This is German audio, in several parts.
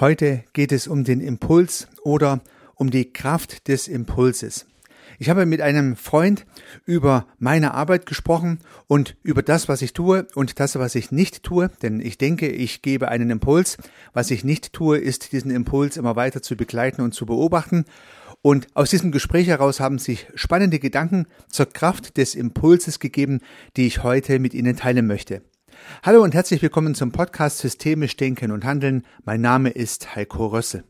Heute geht es um den Impuls oder um die Kraft des Impulses. Ich habe mit einem Freund über meine Arbeit gesprochen und über das, was ich tue und das, was ich nicht tue, denn ich denke, ich gebe einen Impuls. Was ich nicht tue, ist diesen Impuls immer weiter zu begleiten und zu beobachten. Und aus diesem Gespräch heraus haben sich spannende Gedanken zur Kraft des Impulses gegeben, die ich heute mit Ihnen teilen möchte. Hallo und herzlich willkommen zum Podcast Systemisch Denken und Handeln. Mein Name ist Heiko Rösse.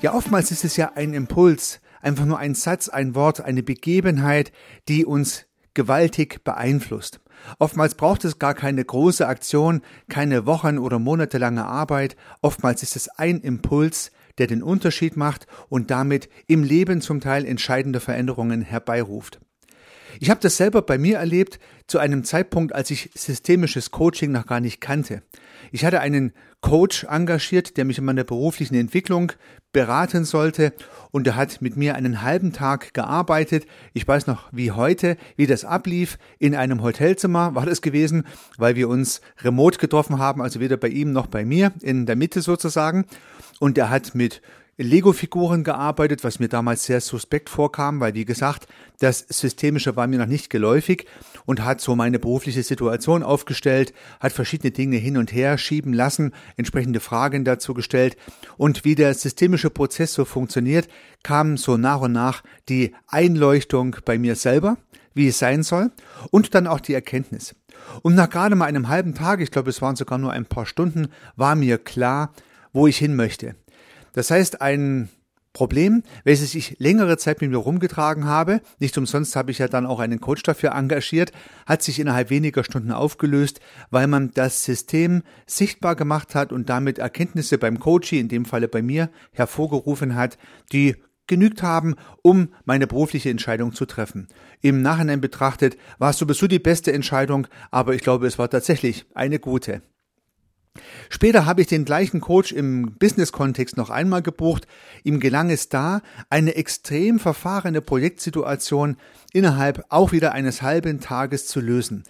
Ja, oftmals ist es ja ein Impuls, einfach nur ein Satz, ein Wort, eine Begebenheit, die uns gewaltig beeinflusst. Oftmals braucht es gar keine große Aktion, keine wochen- oder monatelange Arbeit. Oftmals ist es ein Impuls, der den Unterschied macht und damit im Leben zum Teil entscheidende Veränderungen herbeiruft. Ich habe das selber bei mir erlebt zu einem Zeitpunkt, als ich systemisches Coaching noch gar nicht kannte. Ich hatte einen Coach engagiert, der mich in meiner beruflichen Entwicklung beraten sollte und er hat mit mir einen halben Tag gearbeitet. Ich weiß noch wie heute, wie das ablief. In einem Hotelzimmer war das gewesen, weil wir uns remote getroffen haben, also weder bei ihm noch bei mir, in der Mitte sozusagen. Und er hat mit Lego-Figuren gearbeitet, was mir damals sehr suspekt vorkam, weil wie gesagt, das Systemische war mir noch nicht geläufig und hat so meine berufliche Situation aufgestellt, hat verschiedene Dinge hin und her schieben lassen, entsprechende Fragen dazu gestellt und wie der systemische Prozess so funktioniert, kam so nach und nach die Einleuchtung bei mir selber, wie es sein soll und dann auch die Erkenntnis. Und nach gerade mal einem halben Tag, ich glaube es waren sogar nur ein paar Stunden, war mir klar, wo ich hin möchte. Das heißt, ein Problem, welches ich längere Zeit mit mir rumgetragen habe, nicht umsonst habe ich ja dann auch einen Coach dafür engagiert, hat sich innerhalb weniger Stunden aufgelöst, weil man das System sichtbar gemacht hat und damit Erkenntnisse beim Coaching, in dem Falle bei mir, hervorgerufen hat, die genügt haben, um meine berufliche Entscheidung zu treffen. Im Nachhinein betrachtet war es sowieso die beste Entscheidung, aber ich glaube, es war tatsächlich eine gute. Später habe ich den gleichen Coach im Business-Kontext noch einmal gebucht. Ihm gelang es da, eine extrem verfahrene Projektsituation innerhalb auch wieder eines halben Tages zu lösen.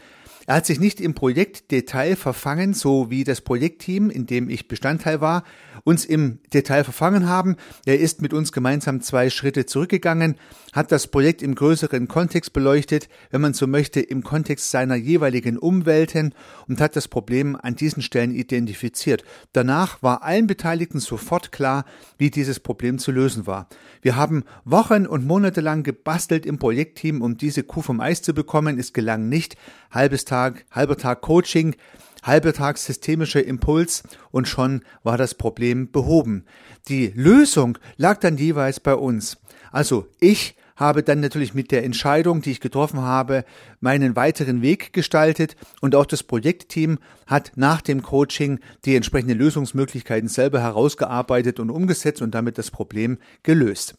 Er hat sich nicht im Projektdetail verfangen, so wie das Projektteam, in dem ich Bestandteil war, uns im Detail verfangen haben. Er ist mit uns gemeinsam zwei Schritte zurückgegangen, hat das Projekt im größeren Kontext beleuchtet, wenn man so möchte, im Kontext seiner jeweiligen Umwelten und hat das Problem an diesen Stellen identifiziert. Danach war allen Beteiligten sofort klar, wie dieses Problem zu lösen war. Wir haben Wochen und Monate lang gebastelt im Projektteam, um diese Kuh vom Eis zu bekommen. Es gelang nicht. Halbes halber Tag Coaching, halber Tag systemischer Impuls und schon war das Problem behoben. Die Lösung lag dann jeweils bei uns. Also ich habe dann natürlich mit der Entscheidung, die ich getroffen habe, meinen weiteren Weg gestaltet und auch das Projektteam hat nach dem Coaching die entsprechenden Lösungsmöglichkeiten selber herausgearbeitet und umgesetzt und damit das Problem gelöst.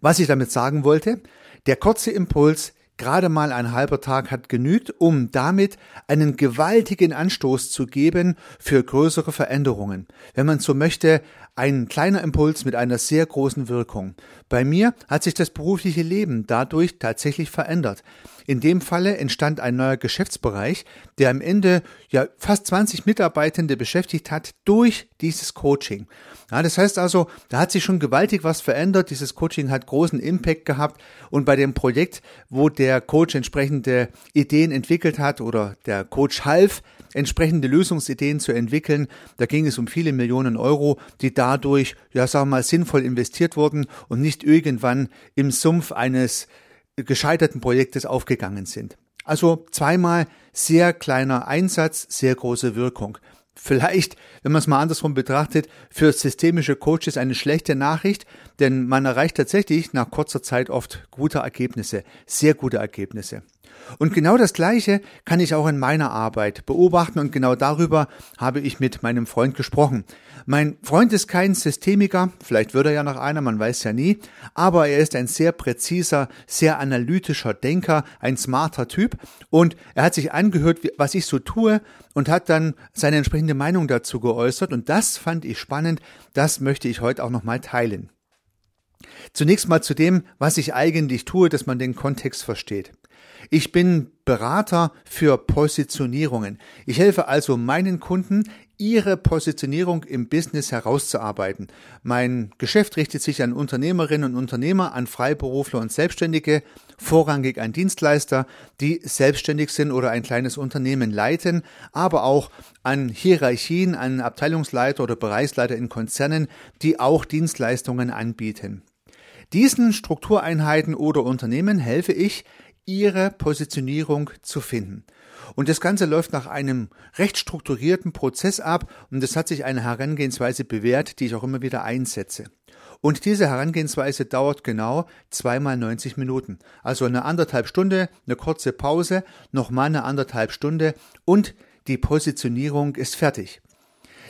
Was ich damit sagen wollte, der kurze Impuls Gerade mal ein halber Tag hat genügt, um damit einen gewaltigen Anstoß zu geben für größere Veränderungen. Wenn man so möchte, ein kleiner Impuls mit einer sehr großen Wirkung. Bei mir hat sich das berufliche Leben dadurch tatsächlich verändert. In dem Falle entstand ein neuer Geschäftsbereich, der am Ende ja fast 20 Mitarbeitende beschäftigt hat durch dieses Coaching. Ja, das heißt also, da hat sich schon gewaltig was verändert. Dieses Coaching hat großen Impact gehabt und bei dem Projekt, wo der Coach entsprechende Ideen entwickelt hat oder der Coach half, entsprechende Lösungsideen zu entwickeln. Da ging es um viele Millionen Euro, die dadurch, ja, sagen wir mal, sinnvoll investiert wurden und nicht irgendwann im Sumpf eines gescheiterten Projektes aufgegangen sind. Also zweimal sehr kleiner Einsatz, sehr große Wirkung. Vielleicht, wenn man es mal andersrum betrachtet, für systemische Coaches eine schlechte Nachricht, denn man erreicht tatsächlich nach kurzer Zeit oft gute Ergebnisse, sehr gute Ergebnisse. Und genau das Gleiche kann ich auch in meiner Arbeit beobachten und genau darüber habe ich mit meinem Freund gesprochen. Mein Freund ist kein Systemiker, vielleicht wird er ja noch einer, man weiß ja nie, aber er ist ein sehr präziser, sehr analytischer Denker, ein smarter Typ und er hat sich angehört, was ich so tue und hat dann seine entsprechende Meinung dazu geäußert und das fand ich spannend, das möchte ich heute auch nochmal teilen. Zunächst mal zu dem, was ich eigentlich tue, dass man den Kontext versteht. Ich bin Berater für Positionierungen. Ich helfe also meinen Kunden, ihre Positionierung im Business herauszuarbeiten. Mein Geschäft richtet sich an Unternehmerinnen und Unternehmer, an Freiberufler und Selbstständige, vorrangig an Dienstleister, die selbstständig sind oder ein kleines Unternehmen leiten, aber auch an Hierarchien, an Abteilungsleiter oder Bereichsleiter in Konzernen, die auch Dienstleistungen anbieten. Diesen Struktureinheiten oder Unternehmen helfe ich, ihre Positionierung zu finden. Und das Ganze läuft nach einem recht strukturierten Prozess ab und es hat sich eine Herangehensweise bewährt, die ich auch immer wieder einsetze. Und diese Herangehensweise dauert genau zweimal 90 Minuten. Also eine anderthalb Stunde, eine kurze Pause, nochmal eine anderthalb Stunde und die Positionierung ist fertig.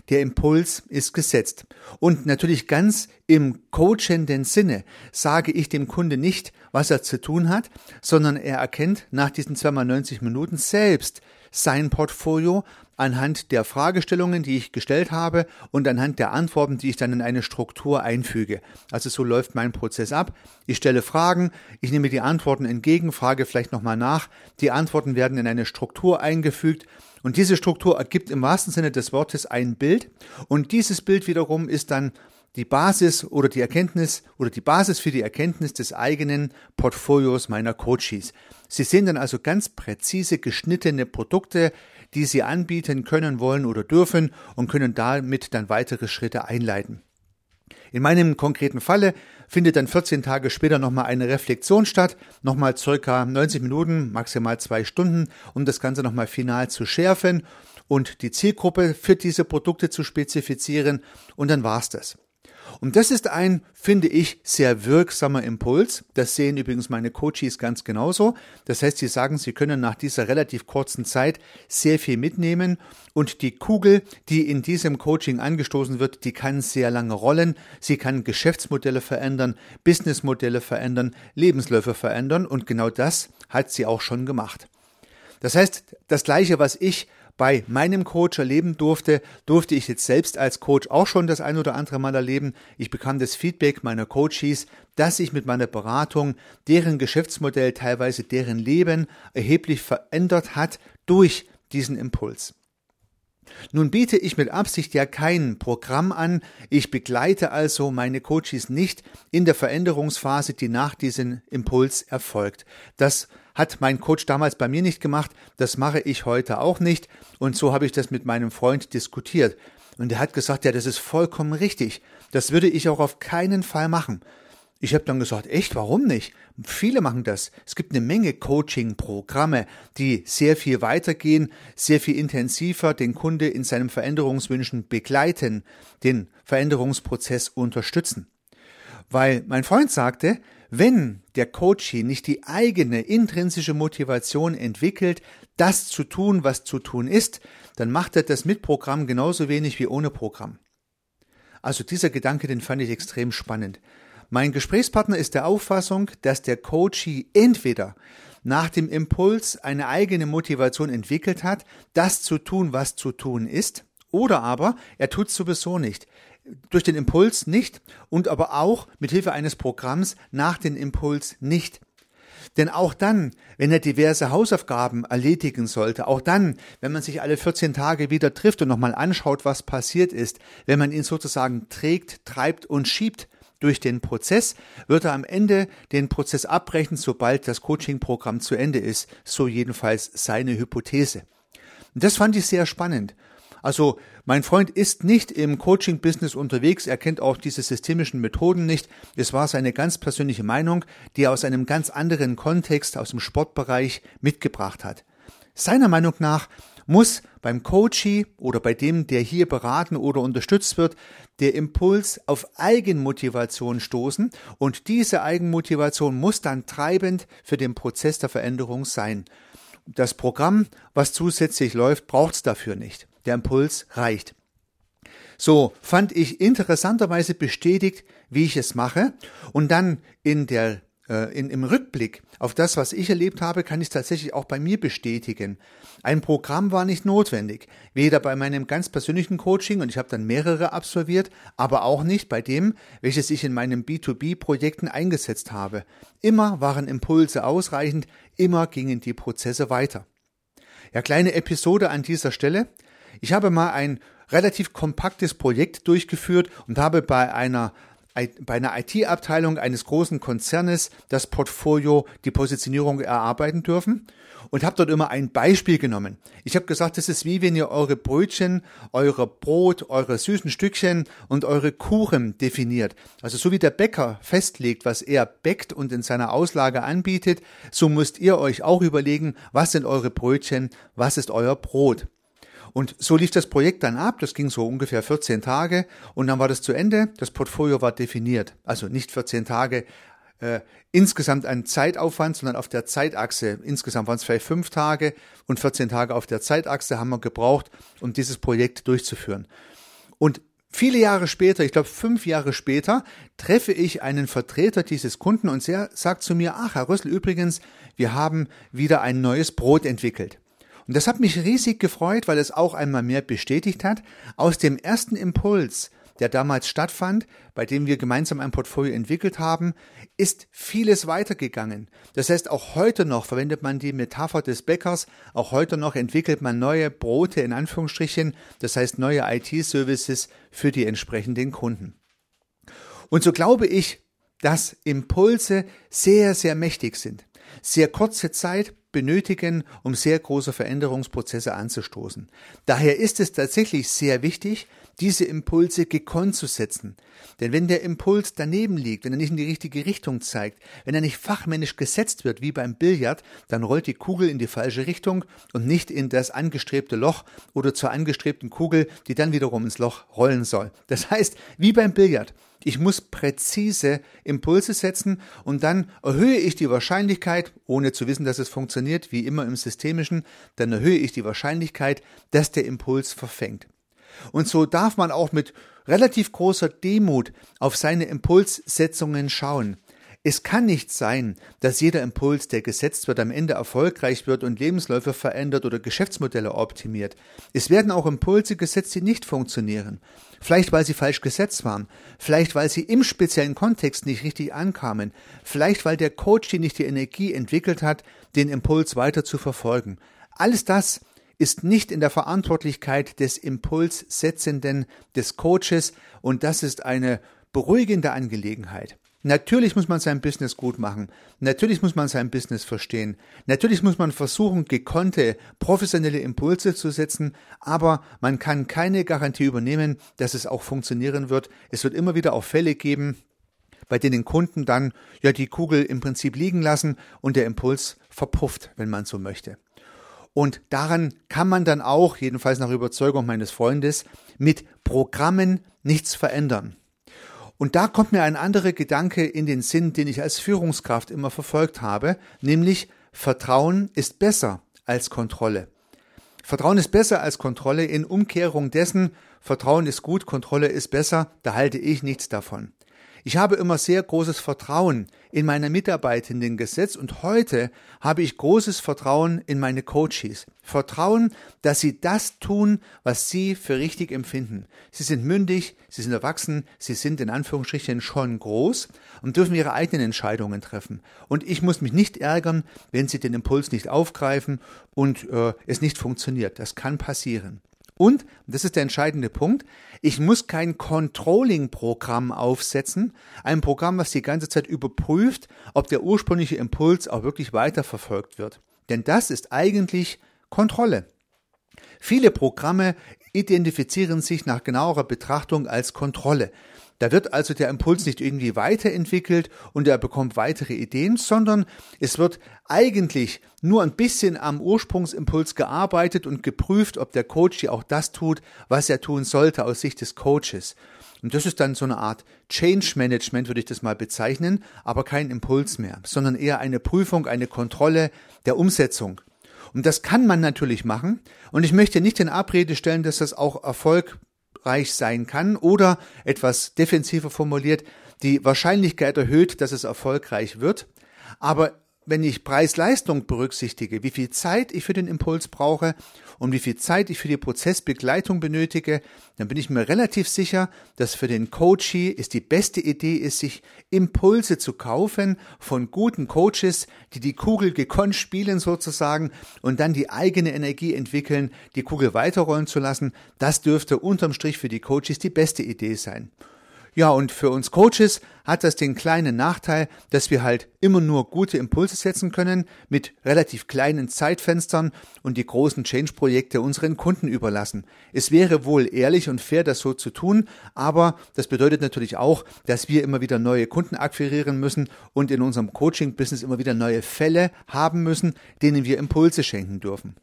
Der Impuls ist gesetzt. Und natürlich ganz im coachenden Sinne sage ich dem Kunde nicht, was er zu tun hat, sondern er erkennt nach diesen zweimal 90 Minuten selbst sein Portfolio anhand der Fragestellungen, die ich gestellt habe und anhand der Antworten, die ich dann in eine Struktur einfüge. Also so läuft mein Prozess ab. Ich stelle Fragen, ich nehme die Antworten entgegen, frage vielleicht nochmal nach. Die Antworten werden in eine Struktur eingefügt und diese Struktur ergibt im wahrsten Sinne des Wortes ein Bild und dieses Bild wiederum ist dann die Basis oder die Erkenntnis oder die Basis für die Erkenntnis des eigenen Portfolios meiner Coaches. Sie sehen dann also ganz präzise geschnittene Produkte, die Sie anbieten können, wollen oder dürfen und können damit dann weitere Schritte einleiten. In meinem konkreten Falle findet dann 14 Tage später nochmal eine Reflexion statt, nochmal circa 90 Minuten, maximal zwei Stunden, um das Ganze nochmal final zu schärfen und die Zielgruppe für diese Produkte zu spezifizieren und dann war's das. Und das ist ein, finde ich, sehr wirksamer Impuls. Das sehen übrigens meine Coaches ganz genauso. Das heißt, sie sagen, sie können nach dieser relativ kurzen Zeit sehr viel mitnehmen und die Kugel, die in diesem Coaching angestoßen wird, die kann sehr lange rollen. Sie kann Geschäftsmodelle verändern, Businessmodelle verändern, Lebensläufe verändern und genau das hat sie auch schon gemacht. Das heißt, das Gleiche, was ich bei meinem Coach erleben durfte, durfte ich jetzt selbst als Coach auch schon das ein oder andere Mal erleben. Ich bekam das Feedback meiner Coaches, dass sich mit meiner Beratung deren Geschäftsmodell, teilweise deren Leben erheblich verändert hat durch diesen Impuls. Nun biete ich mit Absicht ja kein Programm an, ich begleite also meine Coaches nicht in der Veränderungsphase, die nach diesem Impuls erfolgt. Das hat mein Coach damals bei mir nicht gemacht, das mache ich heute auch nicht und so habe ich das mit meinem Freund diskutiert. Und er hat gesagt, ja, das ist vollkommen richtig. Das würde ich auch auf keinen Fall machen. Ich habe dann gesagt, echt, warum nicht? Viele machen das. Es gibt eine Menge Coaching-Programme, die sehr viel weitergehen, sehr viel intensiver den Kunde in seinem Veränderungswünschen begleiten, den Veränderungsprozess unterstützen. Weil mein Freund sagte, wenn der Coachee nicht die eigene intrinsische Motivation entwickelt, das zu tun, was zu tun ist, dann macht er das mit Programm genauso wenig wie ohne Programm. Also dieser Gedanke, den fand ich extrem spannend. Mein Gesprächspartner ist der Auffassung, dass der Coachee entweder nach dem Impuls eine eigene Motivation entwickelt hat, das zu tun, was zu tun ist, oder aber er tut es sowieso nicht durch den Impuls nicht und aber auch mit Hilfe eines Programms nach dem Impuls nicht. Denn auch dann, wenn er diverse Hausaufgaben erledigen sollte, auch dann, wenn man sich alle 14 Tage wieder trifft und nochmal anschaut, was passiert ist, wenn man ihn sozusagen trägt, treibt und schiebt durch den Prozess, wird er am Ende den Prozess abbrechen, sobald das Coaching-Programm zu Ende ist. So jedenfalls seine Hypothese. Und das fand ich sehr spannend. Also mein Freund ist nicht im Coaching-Business unterwegs, er kennt auch diese systemischen Methoden nicht. Es war seine ganz persönliche Meinung, die er aus einem ganz anderen Kontext, aus dem Sportbereich mitgebracht hat. Seiner Meinung nach muss beim Coachee oder bei dem, der hier beraten oder unterstützt wird, der Impuls auf Eigenmotivation stoßen und diese Eigenmotivation muss dann treibend für den Prozess der Veränderung sein. Das Programm, was zusätzlich läuft, braucht es dafür nicht. Der Impuls reicht. So fand ich interessanterweise bestätigt, wie ich es mache und dann in der äh, in, im Rückblick auf das, was ich erlebt habe, kann ich tatsächlich auch bei mir bestätigen. Ein Programm war nicht notwendig, weder bei meinem ganz persönlichen Coaching, und ich habe dann mehrere absolviert, aber auch nicht bei dem, welches ich in meinen B2B-Projekten eingesetzt habe. Immer waren Impulse ausreichend, immer gingen die Prozesse weiter. Ja, kleine Episode an dieser Stelle. Ich habe mal ein relativ kompaktes Projekt durchgeführt und habe bei einer bei einer IT-Abteilung eines großen Konzernes das Portfolio, die Positionierung erarbeiten dürfen und habe dort immer ein Beispiel genommen. Ich habe gesagt, das ist wie wenn ihr eure Brötchen, eure Brot, eure süßen Stückchen und eure Kuchen definiert. Also so wie der Bäcker festlegt, was er bäckt und in seiner Auslage anbietet, so müsst ihr euch auch überlegen, was sind eure Brötchen, was ist euer Brot. Und so lief das Projekt dann ab. Das ging so ungefähr 14 Tage und dann war das zu Ende. Das Portfolio war definiert. Also nicht 14 Tage äh, insgesamt ein Zeitaufwand, sondern auf der Zeitachse. Insgesamt waren es vielleicht fünf Tage und 14 Tage auf der Zeitachse haben wir gebraucht, um dieses Projekt durchzuführen. Und Viele Jahre später, ich glaube fünf Jahre später, treffe ich einen Vertreter dieses Kunden und der sagt zu mir, ach Herr Rüssel, übrigens, wir haben wieder ein neues Brot entwickelt. Und das hat mich riesig gefreut, weil es auch einmal mehr bestätigt hat, aus dem ersten Impuls, der damals stattfand, bei dem wir gemeinsam ein Portfolio entwickelt haben, ist vieles weitergegangen. Das heißt, auch heute noch verwendet man die Metapher des Bäckers, auch heute noch entwickelt man neue Brote in Anführungsstrichen, das heißt neue IT-Services für die entsprechenden Kunden. Und so glaube ich, dass Impulse sehr, sehr mächtig sind. Sehr kurze Zeit, benötigen, um sehr große Veränderungsprozesse anzustoßen. Daher ist es tatsächlich sehr wichtig, diese Impulse gekonnt zu setzen. Denn wenn der Impuls daneben liegt, wenn er nicht in die richtige Richtung zeigt, wenn er nicht fachmännisch gesetzt wird wie beim Billard, dann rollt die Kugel in die falsche Richtung und nicht in das angestrebte Loch oder zur angestrebten Kugel, die dann wiederum ins Loch rollen soll. Das heißt, wie beim Billard, ich muss präzise Impulse setzen und dann erhöhe ich die Wahrscheinlichkeit, ohne zu wissen, dass es funktioniert, wie immer im Systemischen, dann erhöhe ich die Wahrscheinlichkeit, dass der Impuls verfängt. Und so darf man auch mit relativ großer Demut auf seine Impulssetzungen schauen. Es kann nicht sein, dass jeder Impuls, der gesetzt wird, am Ende erfolgreich wird und Lebensläufe verändert oder Geschäftsmodelle optimiert. Es werden auch Impulse gesetzt, die nicht funktionieren. Vielleicht weil sie falsch gesetzt waren, vielleicht weil sie im speziellen Kontext nicht richtig ankamen, vielleicht weil der Coach die nicht die Energie entwickelt hat, den Impuls weiter zu verfolgen. Alles das ist nicht in der Verantwortlichkeit des Impulssetzenden, des Coaches und das ist eine beruhigende Angelegenheit. Natürlich muss man sein Business gut machen. Natürlich muss man sein Business verstehen. Natürlich muss man versuchen, gekonnte, professionelle Impulse zu setzen, aber man kann keine Garantie übernehmen, dass es auch funktionieren wird. Es wird immer wieder auch Fälle geben, bei denen Kunden dann ja die Kugel im Prinzip liegen lassen und der Impuls verpufft, wenn man so möchte. Und daran kann man dann auch, jedenfalls nach Überzeugung meines Freundes, mit Programmen nichts verändern. Und da kommt mir ein anderer Gedanke in den Sinn, den ich als Führungskraft immer verfolgt habe, nämlich Vertrauen ist besser als Kontrolle. Vertrauen ist besser als Kontrolle in Umkehrung dessen, Vertrauen ist gut, Kontrolle ist besser, da halte ich nichts davon. Ich habe immer sehr großes Vertrauen in meine Mitarbeitenden gesetzt und heute habe ich großes Vertrauen in meine Coaches. Vertrauen, dass sie das tun, was sie für richtig empfinden. Sie sind mündig, sie sind erwachsen, sie sind in Anführungsstrichen schon groß und dürfen ihre eigenen Entscheidungen treffen. Und ich muss mich nicht ärgern, wenn sie den Impuls nicht aufgreifen und äh, es nicht funktioniert. Das kann passieren. Und, das ist der entscheidende Punkt, ich muss kein Controlling-Programm aufsetzen, ein Programm, was die ganze Zeit überprüft, ob der ursprüngliche Impuls auch wirklich weiterverfolgt wird. Denn das ist eigentlich Kontrolle. Viele Programme identifizieren sich nach genauerer Betrachtung als Kontrolle. Da wird also der Impuls nicht irgendwie weiterentwickelt und er bekommt weitere Ideen, sondern es wird eigentlich nur ein bisschen am Ursprungsimpuls gearbeitet und geprüft, ob der Coach hier auch das tut, was er tun sollte aus Sicht des Coaches. Und das ist dann so eine Art Change Management, würde ich das mal bezeichnen, aber kein Impuls mehr, sondern eher eine Prüfung, eine Kontrolle der Umsetzung. Und das kann man natürlich machen. Und ich möchte nicht in Abrede stellen, dass das auch Erfolg erfolgreich sein kann oder etwas defensiver formuliert, die Wahrscheinlichkeit erhöht, dass es erfolgreich wird. Aber wenn ich Preis-Leistung berücksichtige, wie viel Zeit ich für den Impuls brauche und wie viel Zeit ich für die Prozessbegleitung benötige, dann bin ich mir relativ sicher, dass für den Coachee es die beste Idee ist, sich Impulse zu kaufen von guten Coaches, die die Kugel gekonnt spielen sozusagen und dann die eigene Energie entwickeln, die Kugel weiterrollen zu lassen. Das dürfte unterm Strich für die Coaches die beste Idee sein. Ja, und für uns Coaches hat das den kleinen Nachteil, dass wir halt immer nur gute Impulse setzen können mit relativ kleinen Zeitfenstern und die großen Change-Projekte unseren Kunden überlassen. Es wäre wohl ehrlich und fair, das so zu tun, aber das bedeutet natürlich auch, dass wir immer wieder neue Kunden akquirieren müssen und in unserem Coaching-Business immer wieder neue Fälle haben müssen, denen wir Impulse schenken dürfen.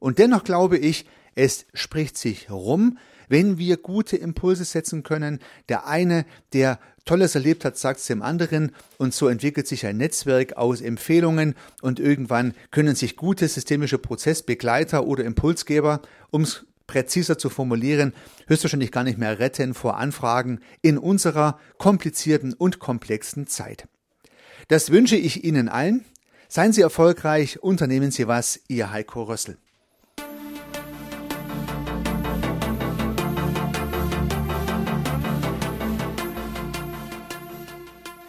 Und dennoch glaube ich, es spricht sich rum, wenn wir gute Impulse setzen können. Der eine, der Tolles erlebt hat, sagt es dem anderen und so entwickelt sich ein Netzwerk aus Empfehlungen und irgendwann können sich gute systemische Prozessbegleiter oder Impulsgeber, um es präziser zu formulieren, höchstwahrscheinlich gar nicht mehr retten vor Anfragen in unserer komplizierten und komplexen Zeit. Das wünsche ich Ihnen allen. Seien Sie erfolgreich, unternehmen Sie was, Ihr Heiko Rössel.